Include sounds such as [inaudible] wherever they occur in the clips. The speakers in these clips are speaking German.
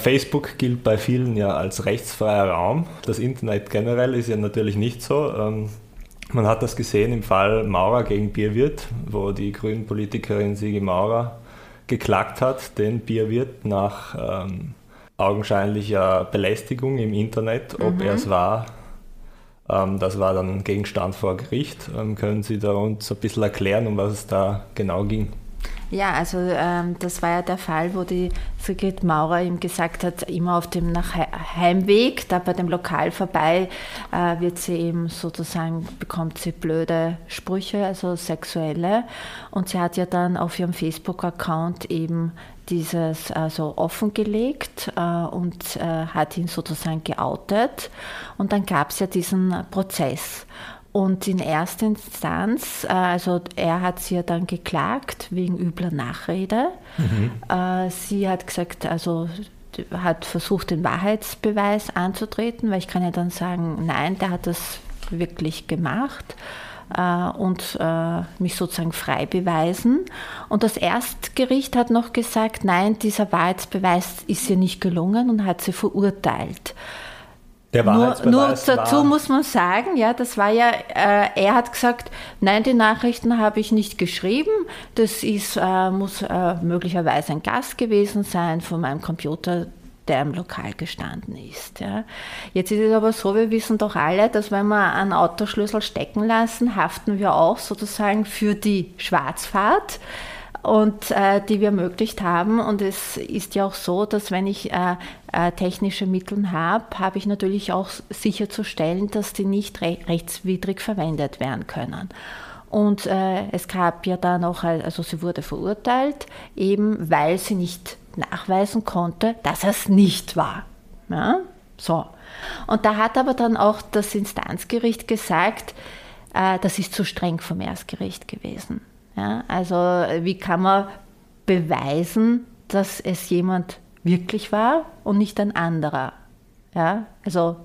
Facebook gilt bei vielen ja als rechtsfreier Raum. Das Internet generell ist ja natürlich nicht so. Ähm, man hat das gesehen im Fall Maurer gegen Bierwirt, wo die grünen Politikerin Sigi Maurer geklagt hat, den Bierwirt nach ähm, augenscheinlicher Belästigung im Internet, ob mhm. er es war. Ähm, das war dann Gegenstand vor Gericht. Ähm, können Sie da uns ein bisschen erklären, um was es da genau ging? Ja, also ähm, das war ja der Fall, wo die Sigrid Maurer ihm gesagt hat, immer auf dem nach Heimweg, da bei dem Lokal vorbei, äh, wird sie eben sozusagen, bekommt sie blöde Sprüche, also sexuelle. Und sie hat ja dann auf ihrem Facebook-Account eben dieses also offengelegt äh, und äh, hat ihn sozusagen geoutet. Und dann gab es ja diesen Prozess. Und in erster Instanz, äh, also er hat sie ja dann geklagt wegen übler Nachrede. Mhm. Äh, sie hat gesagt, also hat versucht, den Wahrheitsbeweis anzutreten, weil ich kann ja dann sagen, nein, der hat das wirklich gemacht äh, und mich sozusagen frei beweisen. Und das Erstgericht hat noch gesagt, nein, dieser Wahrheitsbeweis ist ihr nicht gelungen und hat sie verurteilt. Der nur, nur dazu war muss man sagen, ja, das war ja, äh, er hat gesagt, nein, die Nachrichten habe ich nicht geschrieben. Das ist, äh, muss äh, möglicherweise ein Gast gewesen sein von meinem Computer, der im Lokal gestanden ist. Ja. Jetzt ist es aber so, wir wissen doch alle, dass wenn wir einen Autoschlüssel stecken lassen, haften wir auch sozusagen für die Schwarzfahrt und äh, die wir ermöglicht haben. Und es ist ja auch so, dass wenn ich äh, äh, technische Mittel habe, habe ich natürlich auch sicherzustellen, dass die nicht re rechtswidrig verwendet werden können. Und äh, es gab ja dann auch, also sie wurde verurteilt, eben weil sie nicht nachweisen konnte, dass es nicht war. Ja? So. Und da hat aber dann auch das Instanzgericht gesagt, äh, das ist zu streng vom Erstgericht gewesen. Ja, also wie kann man beweisen, dass es jemand wirklich war und nicht ein anderer? Ja, also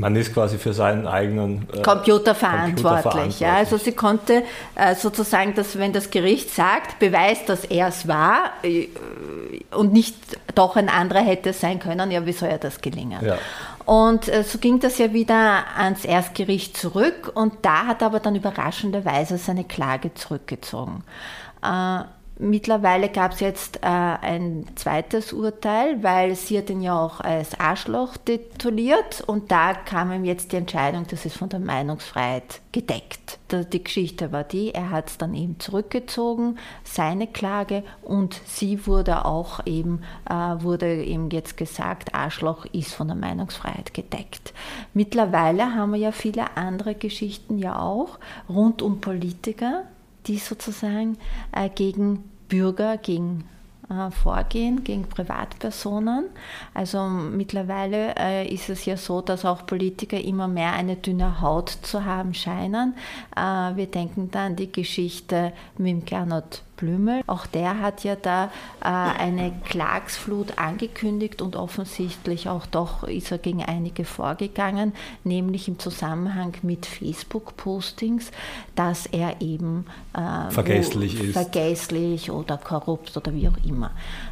man ist quasi für seinen eigenen äh, Computer, verantwortlich. Computer verantwortlich. Ja, also sie konnte äh, sozusagen, dass wenn das Gericht sagt, beweist, dass er es war äh, und nicht doch ein anderer hätte sein können, ja, wie soll ja das gelingen? Ja. Und äh, so ging das ja wieder ans Erstgericht zurück und da hat er aber dann überraschenderweise seine Klage zurückgezogen. Mittlerweile gab es jetzt äh, ein zweites Urteil, weil sie hat ihn ja auch als Arschloch tituliert und da kam ihm jetzt die Entscheidung, das ist von der Meinungsfreiheit gedeckt. Die Geschichte war die, er hat es dann eben zurückgezogen, seine Klage und sie wurde auch eben, äh, wurde eben jetzt gesagt, Arschloch ist von der Meinungsfreiheit gedeckt. Mittlerweile haben wir ja viele andere Geschichten ja auch rund um Politiker, die sozusagen äh, gegen Bürger, gegen äh, vorgehen, gegen Privatpersonen. Also mittlerweile äh, ist es ja so, dass auch Politiker immer mehr eine dünne Haut zu haben scheinen. Äh, wir denken da an die Geschichte mit Gernot Blümel. Auch der hat ja da äh, eine Klagsflut angekündigt und offensichtlich auch doch ist er gegen einige vorgegangen, nämlich im Zusammenhang mit Facebook-Postings, dass er eben äh, vergesslich ist. Vergesslich oder korrupt oder wie auch immer.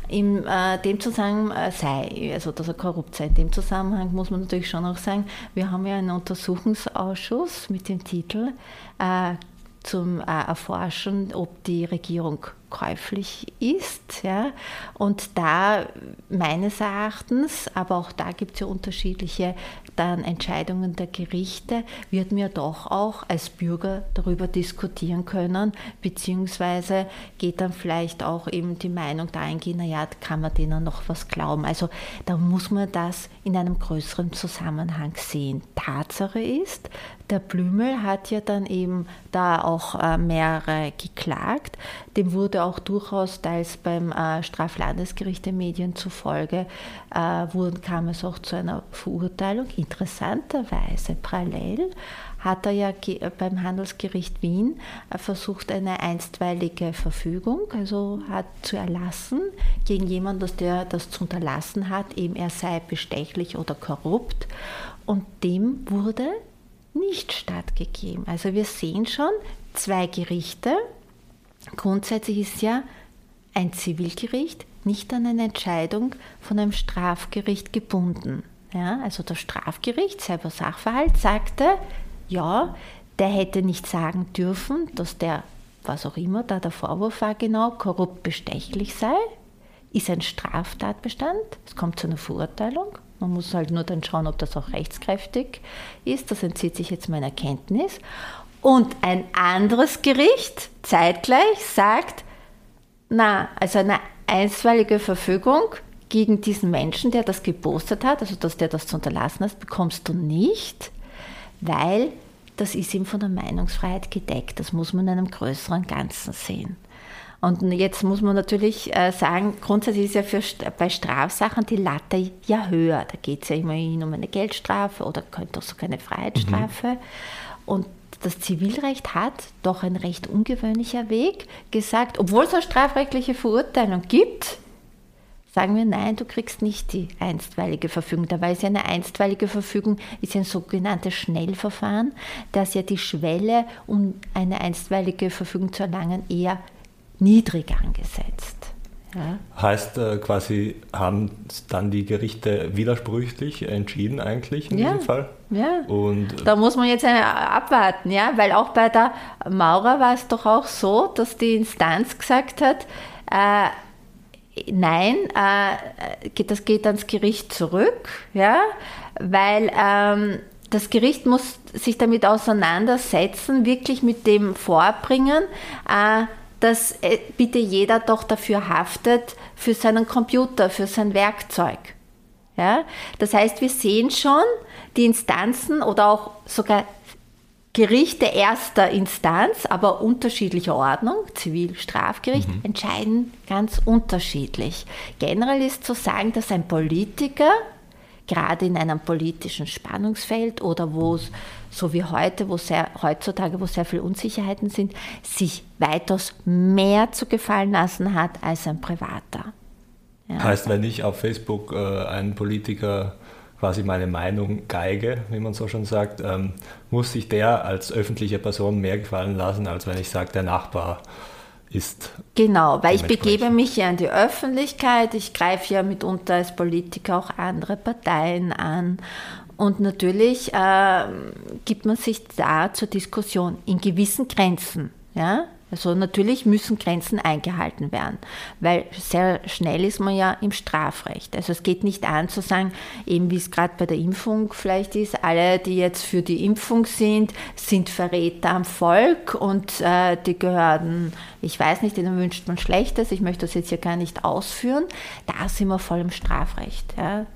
In äh, dem Zusammenhang äh, sei, also dass er korrupt sei, in dem Zusammenhang muss man natürlich schon auch sagen, wir haben ja einen Untersuchungsausschuss mit dem Titel äh, zum äh, Erforschen, ob die Regierung käuflich ist. Ja? Und da meines Erachtens, aber auch da gibt es ja unterschiedliche dann Entscheidungen der Gerichte, wird mir doch auch als Bürger darüber diskutieren können, beziehungsweise geht dann vielleicht auch eben die Meinung da eingehen, naja, kann man denen noch was glauben. Also da muss man das in einem größeren Zusammenhang sehen. Tatsache ist, der Blümel hat ja dann eben da auch äh, mehrere geklagt. Dem wurde auch durchaus teils beim äh, Straflandesgericht der Medien zufolge, äh, kam es auch zu einer Verurteilung. Interessanterweise parallel hat er ja beim Handelsgericht Wien versucht, eine einstweilige Verfügung, also hat zu erlassen gegen jemanden, der das zu unterlassen hat, eben er sei bestechlich oder korrupt. Und dem wurde nicht stattgegeben. Also wir sehen schon zwei Gerichte. Grundsätzlich ist ja ein Zivilgericht nicht an eine Entscheidung von einem Strafgericht gebunden. Ja, also das Strafgericht, selber Sachverhalt, sagte, ja, der hätte nicht sagen dürfen, dass der, was auch immer da der Vorwurf war genau, korrupt bestechlich sei, ist ein Straftatbestand, es kommt zu einer Verurteilung. Man muss halt nur dann schauen, ob das auch rechtskräftig ist. Das entzieht sich jetzt meiner Kenntnis. Und ein anderes Gericht zeitgleich sagt, na, also eine einstweilige Verfügung gegen diesen Menschen, der das gepostet hat, also dass der das zu unterlassen hat, bekommst du nicht, weil das ist ihm von der Meinungsfreiheit gedeckt. Das muss man in einem größeren Ganzen sehen. Und jetzt muss man natürlich äh, sagen, grundsätzlich ist ja für, bei Strafsachen die Latte ja höher. Da geht es ja immerhin um eine Geldstrafe oder könnte auch sogar eine Freiheitsstrafe. Mhm. Und das Zivilrecht hat doch ein recht ungewöhnlicher Weg gesagt, obwohl es eine strafrechtliche Verurteilung gibt, sagen wir nein, du kriegst nicht die einstweilige Verfügung. Dabei ist ja eine einstweilige Verfügung ist ein sogenanntes Schnellverfahren, das ja die Schwelle, um eine einstweilige Verfügung zu erlangen, eher niedrig angesetzt. Ja. Heißt äh, quasi, haben dann die Gerichte widersprüchlich entschieden eigentlich in ja. diesem Fall? Ja. Und da muss man jetzt abwarten, ja, weil auch bei der Maurer war es doch auch so, dass die Instanz gesagt hat, äh, nein, äh, das geht ans Gericht zurück, ja, weil ähm, das Gericht muss sich damit auseinandersetzen, wirklich mit dem vorbringen, äh, dass äh, bitte jeder doch dafür haftet, für seinen Computer, für sein Werkzeug. Ja? Das heißt, wir sehen schon, die Instanzen oder auch sogar Gerichte erster Instanz, aber unterschiedlicher Ordnung, Zivil, Strafgericht, mhm. entscheiden ganz unterschiedlich. Generell ist zu sagen, dass ein Politiker gerade in einem politischen Spannungsfeld oder wo es, so wie heute, wo sehr, heutzutage, wo sehr viele Unsicherheiten sind, sich weitaus mehr zu gefallen lassen hat als ein Privater. Ja. Heißt, wenn ich auf Facebook äh, einen Politiker quasi meine Meinung geige, wie man so schon sagt, ähm, muss sich der als öffentliche Person mehr gefallen lassen, als wenn ich sage, der Nachbar ist. Genau, weil ich begebe mich ja in die Öffentlichkeit, ich greife ja mitunter als Politiker auch andere Parteien an und natürlich äh, gibt man sich da zur Diskussion in gewissen Grenzen. Ja? Also natürlich müssen Grenzen eingehalten werden, weil sehr schnell ist man ja im Strafrecht. Also es geht nicht an zu sagen, eben wie es gerade bei der Impfung vielleicht ist, alle, die jetzt für die Impfung sind, sind Verräter am Volk und äh, die gehören, ich weiß nicht, denen wünscht man Schlechtes, ich möchte das jetzt hier gar nicht ausführen. Da sind wir voll im Strafrecht. Ja.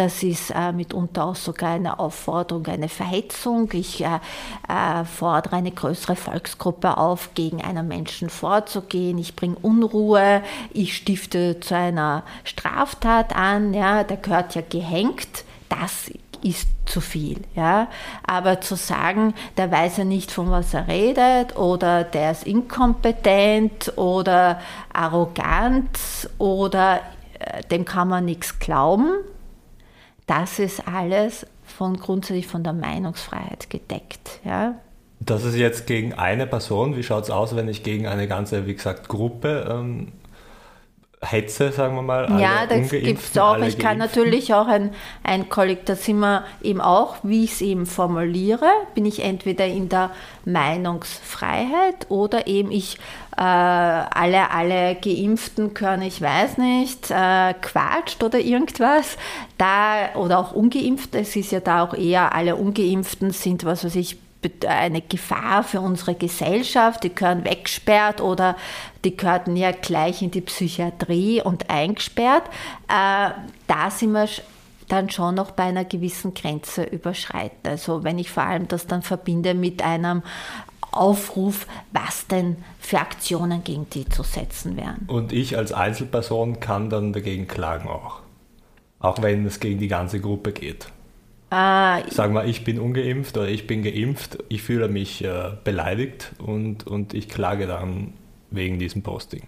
Das ist äh, mitunter auch sogar eine Aufforderung, eine Verhetzung. Ich äh, äh, fordere eine größere Volksgruppe auf, gegen einen Menschen vorzugehen. Ich bringe Unruhe. Ich stifte zu einer Straftat an. Ja, der gehört ja gehängt. Das ist zu viel. Ja? Aber zu sagen, der weiß ja nicht, von was er redet oder der ist inkompetent oder arrogant oder äh, dem kann man nichts glauben, das ist alles von grundsätzlich von der Meinungsfreiheit gedeckt. Ja? Das ist jetzt gegen eine Person. Wie schaut es aus, wenn ich gegen eine ganze, wie gesagt, Gruppe ähm, hetze, sagen wir mal. ja, das gibt es auch. Ich kann natürlich auch ein, ein Kollektiv, da sind wir eben auch, wie ich es eben formuliere, bin ich entweder in der Meinungsfreiheit oder eben ich, äh, alle, alle Geimpften können, ich weiß nicht, äh, quatscht oder irgendwas. Da, oder auch ungeimpft, es ist ja da auch eher, alle Ungeimpften sind, was weiß ich, eine Gefahr für unsere Gesellschaft, die gehören weggesperrt oder die gehörten ja gleich in die Psychiatrie und eingesperrt. Äh, da sind wir dann schon noch bei einer gewissen Grenze überschreiten. Also wenn ich vor allem das dann verbinde mit einem Aufruf, was denn für Aktionen gegen die zu setzen wären. Und ich als Einzelperson kann dann dagegen klagen auch. Auch wenn es gegen die ganze Gruppe geht. Äh, Sagen wir, ich bin ungeimpft oder ich bin geimpft, ich fühle mich äh, beleidigt und, und ich klage dann wegen diesem Posting.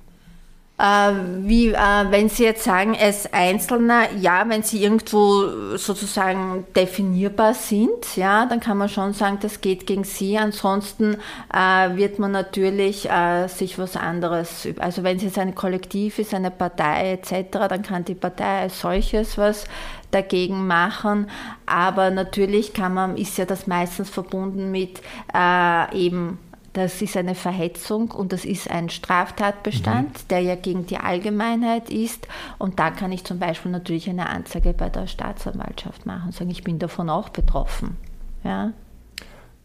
Äh, wie, äh, wenn Sie jetzt sagen, als Einzelner, ja, wenn Sie irgendwo sozusagen definierbar sind, ja, dann kann man schon sagen, das geht gegen Sie. Ansonsten äh, wird man natürlich sich was anderes, also wenn es jetzt ein Kollektiv ist, eine Partei etc., dann kann die Partei als solches was dagegen machen. Aber natürlich kann man, ist ja das meistens verbunden mit äh, eben das ist eine Verhetzung und das ist ein Straftatbestand, mhm. der ja gegen die Allgemeinheit ist. Und da kann ich zum Beispiel natürlich eine Anzeige bei der Staatsanwaltschaft machen und sagen, ich bin davon auch betroffen. Ja?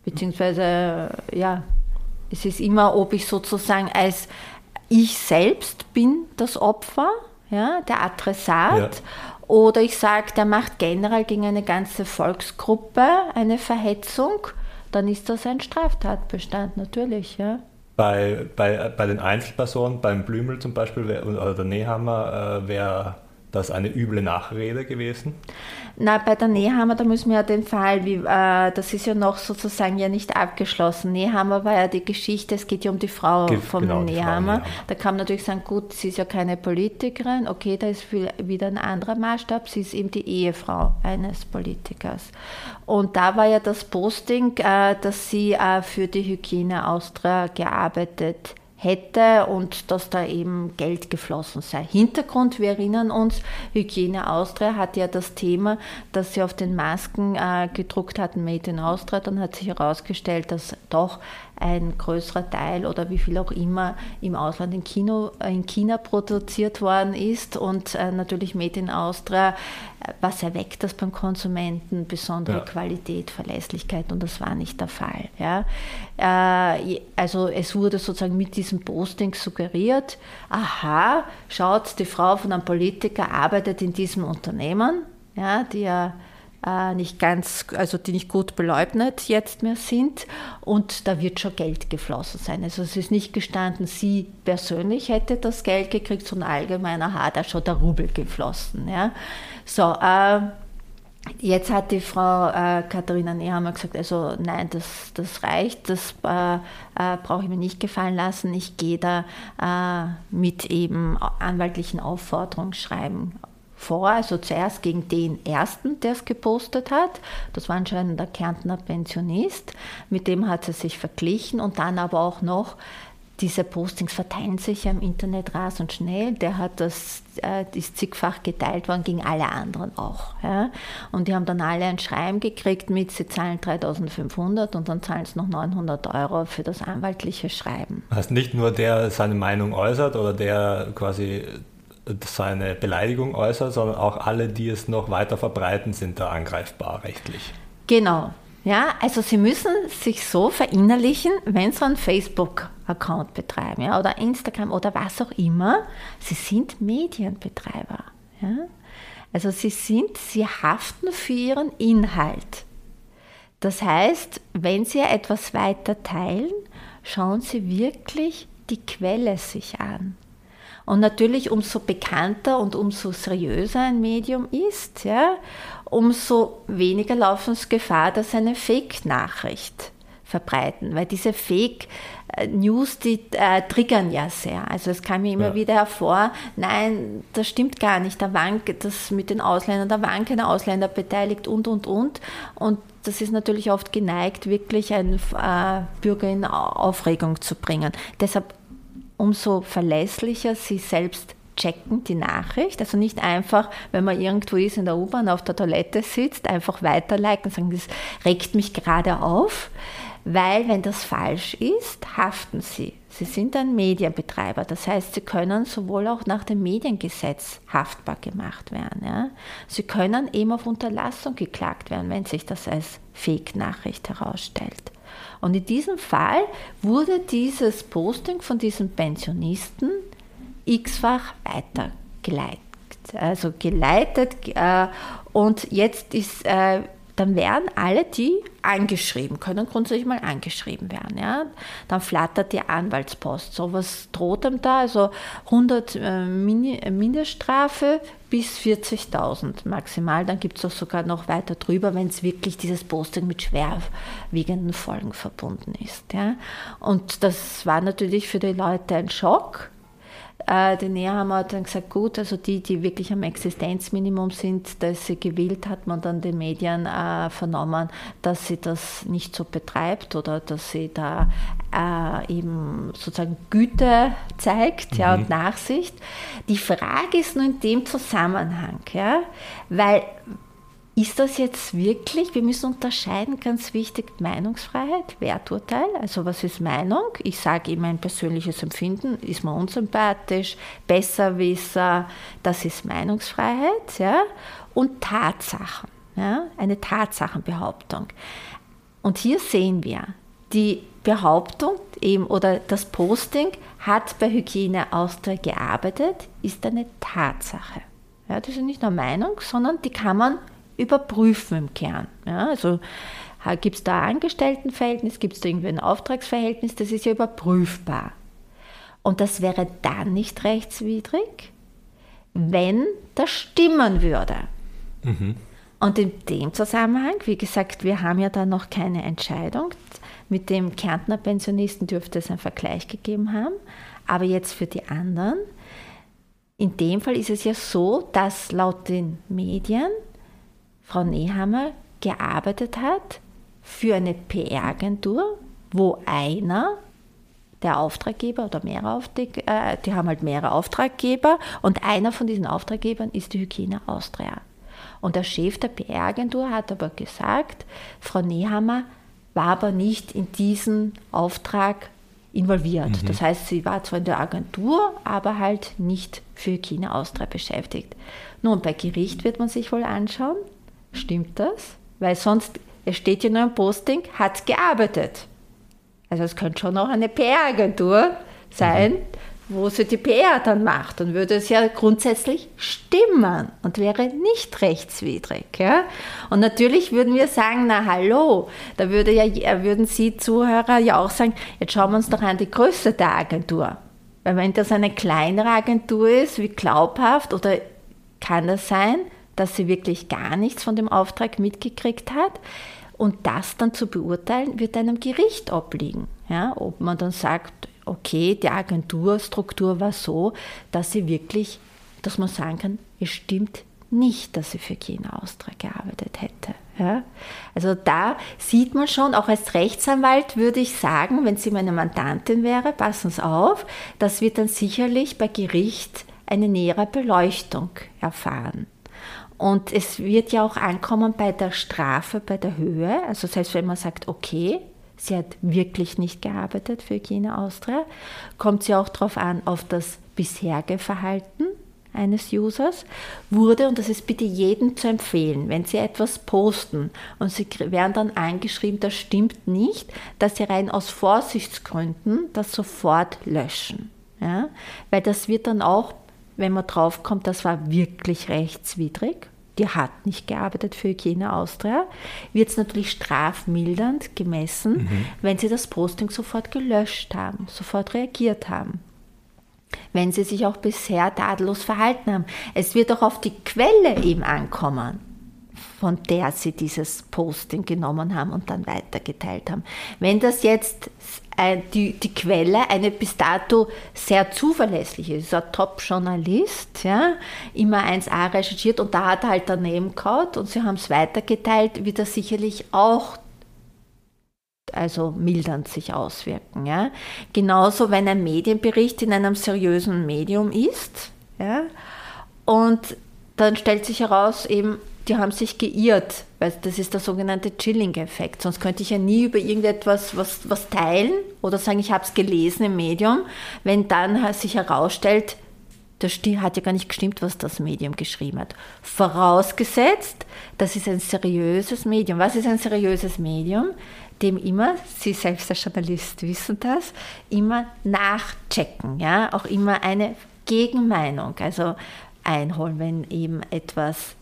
Beziehungsweise, ja, es ist immer, ob ich sozusagen als ich selbst bin das Opfer, ja, der Adressat, ja. oder ich sage, der macht generell gegen eine ganze Volksgruppe eine Verhetzung dann ist das ein Straftatbestand, natürlich, ja. Bei, bei, bei den Einzelpersonen, beim Blümel zum Beispiel oder der Nehammer, äh, wäre das eine üble Nachrede gewesen? Na, bei der Nehammer, da müssen wir ja den Fall, wie, äh, das ist ja noch sozusagen ja nicht abgeschlossen. Nehammer war ja die Geschichte, es geht ja um die Frau Ge vom genau, Nehammer. Da kann man natürlich sagen, gut, sie ist ja keine Politikerin, okay, da ist wieder ein anderer Maßstab, sie ist eben die Ehefrau eines Politikers. Und da war ja das Posting, äh, dass sie äh, für die Hygiene Austria gearbeitet hat hätte und dass da eben Geld geflossen sei. Hintergrund, wir erinnern uns, Hygiene Austria hatte ja das Thema, dass sie auf den Masken äh, gedruckt hatten, Made in Austria. Dann hat sich herausgestellt, dass doch ein größerer Teil oder wie viel auch immer im Ausland in, Kino, in China produziert worden ist und äh, natürlich Made in Austria, äh, was erweckt das beim Konsumenten? Besondere ja. Qualität, Verlässlichkeit und das war nicht der Fall. Ja? Äh, also es wurde sozusagen mit diesem Posting suggeriert, aha, schaut, die Frau von einem Politiker arbeitet in diesem Unternehmen, ja, die ja äh, nicht ganz, also die nicht gut beleugnet jetzt mehr sind und da wird schon Geld geflossen sein. Also es ist nicht gestanden, sie persönlich hätte das Geld gekriegt, sondern allgemeiner hat da schon der Rubel geflossen. Ja. So, äh, Jetzt hat die Frau äh, Katharina Nehammer gesagt, also nein, das, das reicht, das äh, äh, brauche ich mir nicht gefallen lassen. Ich gehe da äh, mit eben anwaltlichen Aufforderungsschreiben vor, also zuerst gegen den ersten, der es gepostet hat. Das war anscheinend der Kärntner Pensionist. Mit dem hat sie sich verglichen und dann aber auch noch diese Postings verteilen sich ja im Internet rasend schnell. Der hat das, äh, ist zigfach geteilt worden gegen alle anderen auch. Ja? Und die haben dann alle ein Schreiben gekriegt mit, sie zahlen 3500 und dann zahlen sie noch 900 Euro für das anwaltliche Schreiben. Heißt nicht nur der seine Meinung äußert oder der quasi seine Beleidigung äußert, sondern auch alle, die es noch weiter verbreiten, sind da angreifbar rechtlich. Genau. Ja, also Sie müssen sich so verinnerlichen, wenn Sie einen Facebook-Account betreiben ja, oder Instagram oder was auch immer, Sie sind Medienbetreiber. Ja? Also Sie sind, Sie haften für Ihren Inhalt. Das heißt, wenn Sie etwas weiter teilen, schauen Sie wirklich die Quelle sich an. Und natürlich, umso bekannter und umso seriöser ein Medium ist, ja, umso weniger laufen es Gefahr, dass eine Fake-Nachricht verbreiten, weil diese Fake News, die äh, triggern ja sehr. Also es kam mir immer ja. wieder hervor, nein, das stimmt gar nicht, da waren das mit den Ausländern, da waren keine Ausländer beteiligt und, und, und. Und das ist natürlich oft geneigt, wirklich einen äh, Bürger in Aufregung zu bringen. Deshalb umso verlässlicher sie selbst checken die Nachricht. Also nicht einfach, wenn man irgendwo ist in der U-Bahn auf der Toilette sitzt, einfach weiterliken und sagen, das regt mich gerade auf. Weil wenn das falsch ist, haften sie. Sie sind ein Medienbetreiber. Das heißt, sie können sowohl auch nach dem Mediengesetz haftbar gemacht werden. Ja? Sie können eben auf Unterlassung geklagt werden, wenn sich das als Fake-Nachricht herausstellt. Und in diesem Fall wurde dieses Posting von diesem Pensionisten x-fach weitergeleitet. Also geleitet äh, und jetzt ist äh, dann werden alle die angeschrieben, können grundsätzlich mal angeschrieben werden. Ja? Dann flattert die Anwaltspost. So was droht ihm da? Also 100 äh, Mindeststrafe bis 40.000 maximal. Dann gibt es auch sogar noch weiter drüber, wenn es wirklich dieses Posting mit schwerwiegenden Folgen verbunden ist. Ja? Und das war natürlich für die Leute ein Schock. Äh, die Nehammer hat dann gesagt, gut, also die, die wirklich am Existenzminimum sind, dass sie gewählt, hat man dann den Medien äh, vernommen, dass sie das nicht so betreibt oder dass sie da äh, eben sozusagen Güte zeigt mhm. ja, und Nachsicht. Die Frage ist nur in dem Zusammenhang, ja, weil ist das jetzt wirklich, wir müssen unterscheiden, ganz wichtig, Meinungsfreiheit, Werturteil, also was ist Meinung? Ich sage ihm mein persönliches Empfinden, ist mir unsympathisch, Besserwisser, das ist Meinungsfreiheit, ja? Und Tatsachen, ja? eine Tatsachenbehauptung. Und hier sehen wir, die Behauptung eben oder das Posting hat bei Hygiene Austria gearbeitet, ist eine Tatsache. Ja, das ist nicht nur Meinung, sondern die kann man überprüfen im Kern. Ja, also gibt es da ein Angestelltenverhältnis, gibt es da irgendwie ein Auftragsverhältnis, das ist ja überprüfbar. Und das wäre dann nicht rechtswidrig, wenn das stimmen würde. Mhm. Und in dem Zusammenhang, wie gesagt, wir haben ja da noch keine Entscheidung. Mit dem Kärntner Pensionisten dürfte es einen Vergleich gegeben haben. Aber jetzt für die anderen. In dem Fall ist es ja so, dass laut den Medien Frau Nehammer gearbeitet hat für eine PR-Agentur, wo einer der Auftraggeber oder mehrere Auftraggeber, äh, die haben halt mehrere Auftraggeber und einer von diesen Auftraggebern ist die Hygiene Austria. Und der Chef der PR-Agentur hat aber gesagt, Frau Nehammer war aber nicht in diesen Auftrag involviert. Mhm. Das heißt, sie war zwar in der Agentur, aber halt nicht für Hygiene Austria beschäftigt. Nun, bei Gericht wird man sich wohl anschauen, Stimmt das? Weil sonst, es steht ja nur im Posting, hat gearbeitet. Also es könnte schon auch eine PR-Agentur sein, mhm. wo sie die PR dann macht. Dann würde es ja grundsätzlich stimmen und wäre nicht rechtswidrig. Ja? Und natürlich würden wir sagen, na hallo, da würde ja, würden Sie Zuhörer ja auch sagen, jetzt schauen wir uns doch an die Größe der Agentur. Weil wenn das eine kleinere Agentur ist, wie glaubhaft oder kann das sein, dass sie wirklich gar nichts von dem Auftrag mitgekriegt hat. Und das dann zu beurteilen, wird einem Gericht obliegen. Ja, ob man dann sagt, okay, die Agenturstruktur war so, dass sie wirklich, dass man sagen kann, es stimmt nicht, dass sie für China Austria gearbeitet hätte. Ja? Also da sieht man schon, auch als Rechtsanwalt würde ich sagen, wenn sie meine Mandantin wäre, passen Sie auf, das wird dann sicherlich bei Gericht eine nähere Beleuchtung erfahren. Und es wird ja auch ankommen bei der Strafe, bei der Höhe. Also selbst wenn man sagt, okay, sie hat wirklich nicht gearbeitet für Hygiene Austria, kommt sie auch darauf an, auf das bisherige Verhalten eines Users wurde, und das ist bitte jedem zu empfehlen, wenn Sie etwas posten und Sie werden dann angeschrieben, das stimmt nicht, dass Sie rein aus Vorsichtsgründen das sofort löschen. Ja? Weil das wird dann auch wenn man draufkommt, das war wirklich rechtswidrig, die hat nicht gearbeitet für Hygiene Austria, wird es natürlich strafmildernd gemessen, mhm. wenn sie das Posting sofort gelöscht haben, sofort reagiert haben. Wenn sie sich auch bisher tadellos verhalten haben. Es wird auch auf die Quelle eben ankommen von der sie dieses Posting genommen haben und dann weitergeteilt haben. Wenn das jetzt äh, die, die Quelle eine bis dato sehr zuverlässliche ist, ist ein Top-Journalist, ja, immer 1a recherchiert und da hat er halt daneben gehauen und sie haben es weitergeteilt, wird das sicherlich auch also mildernd sich auswirken. Ja. Genauso, wenn ein Medienbericht in einem seriösen Medium ist ja, und dann stellt sich heraus, eben die haben sich geirrt, weil das ist der sogenannte Chilling-Effekt. Sonst könnte ich ja nie über irgendetwas was, was teilen oder sagen, ich habe es gelesen im Medium, wenn dann sich herausstellt, das hat ja gar nicht gestimmt, was das Medium geschrieben hat. Vorausgesetzt, das ist ein seriöses Medium. Was ist ein seriöses Medium? Dem immer, Sie selbst als Journalist wissen das, immer nachchecken, ja, auch immer eine Gegenmeinung, also einholen, wenn eben etwas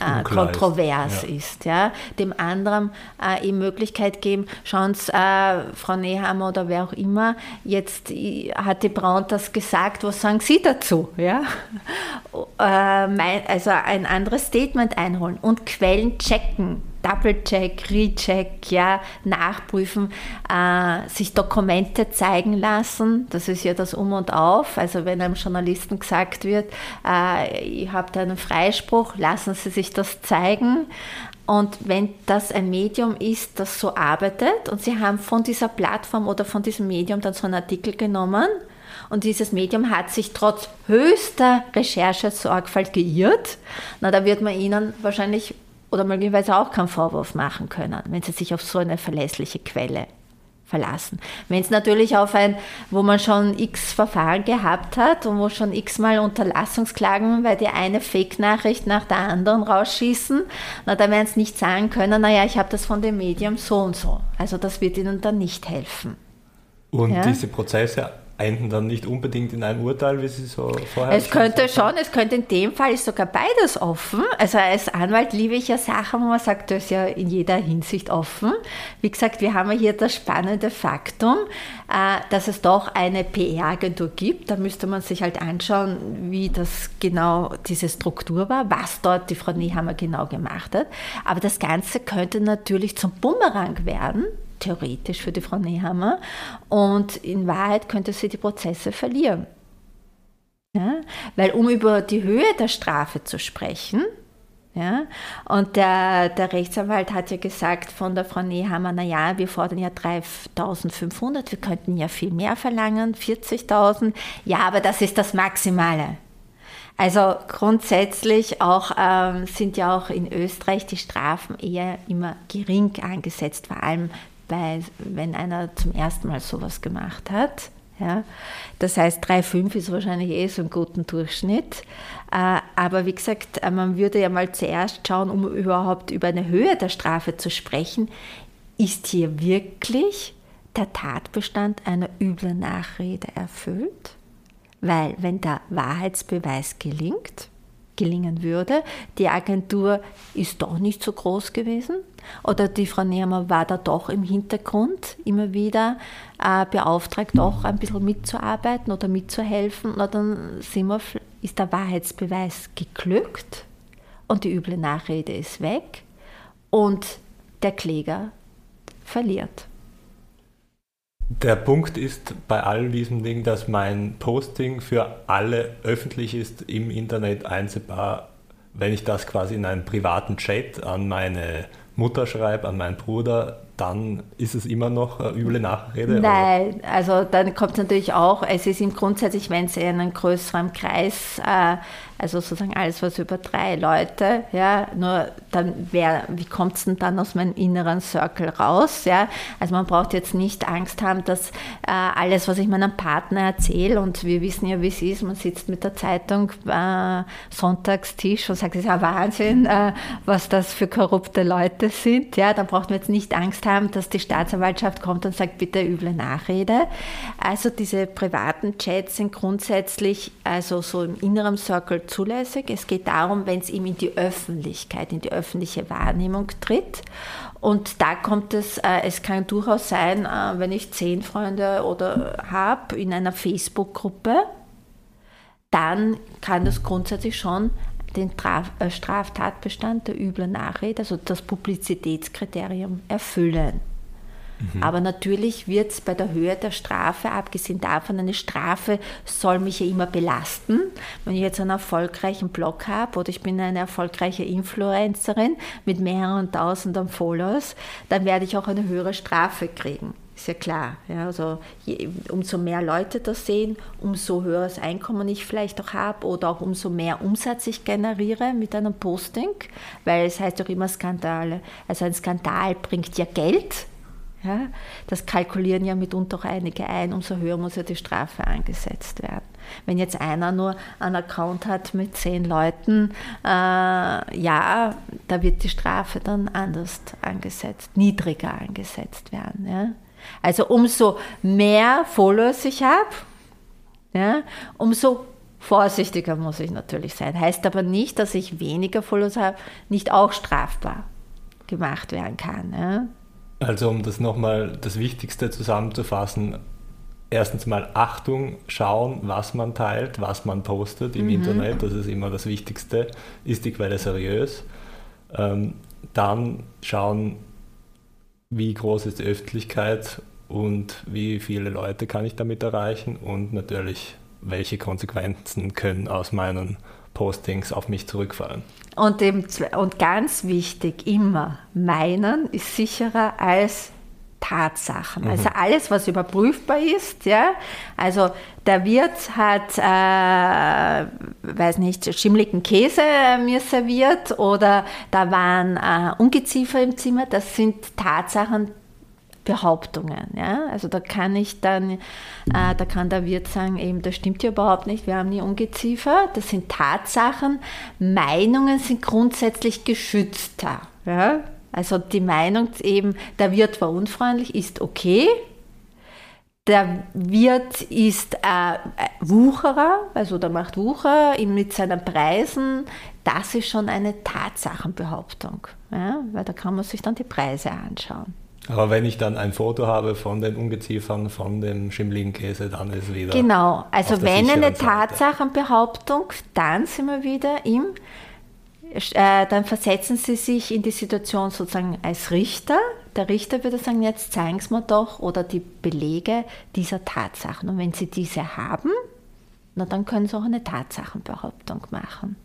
äh, kontrovers ist. Ja. ist. ja. Dem anderen äh, die Möglichkeit geben, schauen Sie, äh, Frau Nehammer oder wer auch immer, jetzt hat die Braun das gesagt, was sagen Sie dazu? Ja? [laughs] Äh, mein, also ein anderes Statement einholen und Quellen checken. Double-Check, Recheck, ja, nachprüfen, äh, sich Dokumente zeigen lassen. Das ist ja das Um und Auf. Also wenn einem Journalisten gesagt wird, äh, ihr habt einen Freispruch, lassen Sie sich das zeigen. Und wenn das ein Medium ist, das so arbeitet und Sie haben von dieser Plattform oder von diesem Medium dann so einen Artikel genommen und dieses Medium hat sich trotz höchster Recherchesorgfalt geirrt, na, da wird man Ihnen wahrscheinlich oder möglicherweise auch keinen Vorwurf machen können, wenn Sie sich auf so eine verlässliche Quelle verlassen. Wenn es natürlich auf ein, wo man schon x Verfahren gehabt hat und wo schon x-mal Unterlassungsklagen, weil die eine Fake-Nachricht nach der anderen rausschießen, na, da werden sie nicht sagen können, naja, ich habe das von dem Medium so und so. Also das wird ihnen dann nicht helfen. Und ja? diese Prozesse enden dann nicht unbedingt in einem Urteil, wie Sie so vorher Es könnte schon, es könnte in dem Fall ist sogar beides offen. Also als Anwalt liebe ich ja Sachen, wo man sagt, das ist ja in jeder Hinsicht offen. Wie gesagt, wir haben ja hier das spannende Faktum, äh, dass es doch eine PR-Agentur gibt. Da müsste man sich halt anschauen, wie das genau diese Struktur war, was dort die Frau Niehammer genau gemacht hat. Aber das Ganze könnte natürlich zum Bumerang werden theoretisch für die Frau Nehammer. Und in Wahrheit könnte sie die Prozesse verlieren. Ja? Weil um über die Höhe der Strafe zu sprechen, ja, und der, der Rechtsanwalt hat ja gesagt von der Frau Nehammer, naja, wir fordern ja 3.500, wir könnten ja viel mehr verlangen, 40.000. Ja, aber das ist das Maximale. Also grundsätzlich auch ähm, sind ja auch in Österreich die Strafen eher immer gering angesetzt, vor allem bei, wenn einer zum ersten Mal sowas gemacht hat. Ja, das heißt, 3,5 ist wahrscheinlich eh so ein guter Durchschnitt. Äh, aber wie gesagt, äh, man würde ja mal zuerst schauen, um überhaupt über eine Höhe der Strafe zu sprechen, ist hier wirklich der Tatbestand einer üblen Nachrede erfüllt? Weil wenn der Wahrheitsbeweis gelingt, gelingen würde. Die Agentur ist doch nicht so groß gewesen. Oder die Frau Nehmer war da doch im Hintergrund immer wieder äh, beauftragt, doch ein bisschen mitzuarbeiten oder mitzuhelfen. Na, dann sind wir, ist der Wahrheitsbeweis geglückt und die üble Nachrede ist weg und der Kläger verliert. Der Punkt ist bei all diesem Ding, dass mein Posting für alle öffentlich ist, im Internet einsehbar, wenn ich das quasi in einem privaten Chat an meine Mutter schreibe, an meinen Bruder, dann ist es immer noch eine üble Nachrede? Nein, oder? also dann kommt es natürlich auch, es ist im grundsätzlich, wenn es in einem größeren Kreis äh, also sozusagen alles, was über drei Leute, ja, nur dann wer, wie kommt es denn dann aus meinem inneren Circle raus, ja? Also man braucht jetzt nicht Angst haben, dass äh, alles, was ich meinem Partner erzähle, und wir wissen ja, wie es ist, man sitzt mit der Zeitung äh, Sonntagstisch und sagt, es ist ja Wahnsinn, äh, was das für korrupte Leute sind, ja, dann braucht man jetzt nicht Angst haben, dass die Staatsanwaltschaft kommt und sagt, bitte üble Nachrede. Also diese privaten Chats sind grundsätzlich, also so im inneren Circle zulässig. Es geht darum, wenn es ihm in die Öffentlichkeit, in die öffentliche Wahrnehmung tritt. Und da kommt es, äh, es kann durchaus sein, äh, wenn ich zehn Freunde oder habe in einer Facebook-Gruppe, dann kann das grundsätzlich schon den äh, Straftatbestand der üblen Nachrede, also das Publizitätskriterium, erfüllen. Mhm. Aber natürlich wird es bei der Höhe der Strafe, abgesehen davon, eine Strafe soll mich ja immer belasten. Wenn ich jetzt einen erfolgreichen Blog habe oder ich bin eine erfolgreiche Influencerin mit mehreren tausenden Followers, dann werde ich auch eine höhere Strafe kriegen. Ist ja klar. Ja, also je, umso mehr Leute das sehen, umso höheres Einkommen ich vielleicht auch habe oder auch umso mehr Umsatz ich generiere mit einem Posting, weil es heißt auch immer Skandale. Also ein Skandal bringt ja Geld ja, das kalkulieren ja mitunter auch einige ein, umso höher muss ja die Strafe angesetzt werden. Wenn jetzt einer nur einen Account hat mit zehn Leuten, äh, ja, da wird die Strafe dann anders angesetzt, niedriger angesetzt werden. Ja. Also umso mehr Followers ich habe, ja, umso vorsichtiger muss ich natürlich sein. Heißt aber nicht, dass ich weniger Followers habe, nicht auch strafbar gemacht werden kann. Also um das nochmal das Wichtigste zusammenzufassen, erstens mal Achtung, schauen, was man teilt, was man postet im mhm. Internet, das ist immer das Wichtigste. Ist die Quelle seriös? Ähm, dann schauen, wie groß ist die Öffentlichkeit und wie viele Leute kann ich damit erreichen und natürlich, welche Konsequenzen können aus meinen Postings auf mich zurückfallen. Und, eben, und ganz wichtig, immer, meinen ist sicherer als Tatsachen. Mhm. Also alles, was überprüfbar ist, ja. Also der Wirt hat, äh, weiß nicht, schimmligen Käse mir serviert oder da waren äh, Ungeziefer im Zimmer. Das sind Tatsachen, Behauptungen. Ja? Also da kann ich dann, äh, da kann der Wirt sagen, eben, das stimmt ja überhaupt nicht, wir haben nie Ungeziefer, das sind Tatsachen. Meinungen sind grundsätzlich geschützter. Ja? Also die Meinung eben, der Wirt war unfreundlich, ist okay. Der Wirt ist äh, Wucherer, also der macht Wucher mit seinen Preisen. Das ist schon eine Tatsachenbehauptung, ja? weil da kann man sich dann die Preise anschauen. Aber wenn ich dann ein Foto habe von den Ungeziefern, von dem schimmligen Käse, dann ist wieder. Genau, also wenn eine Tatsachenbehauptung, dann sind wir wieder im, äh, dann versetzen Sie sich in die Situation sozusagen als Richter. Der Richter würde sagen, jetzt zeigen Sie mir doch oder die Belege dieser Tatsachen. Und wenn Sie diese haben, na, dann können Sie auch eine Tatsachenbehauptung machen.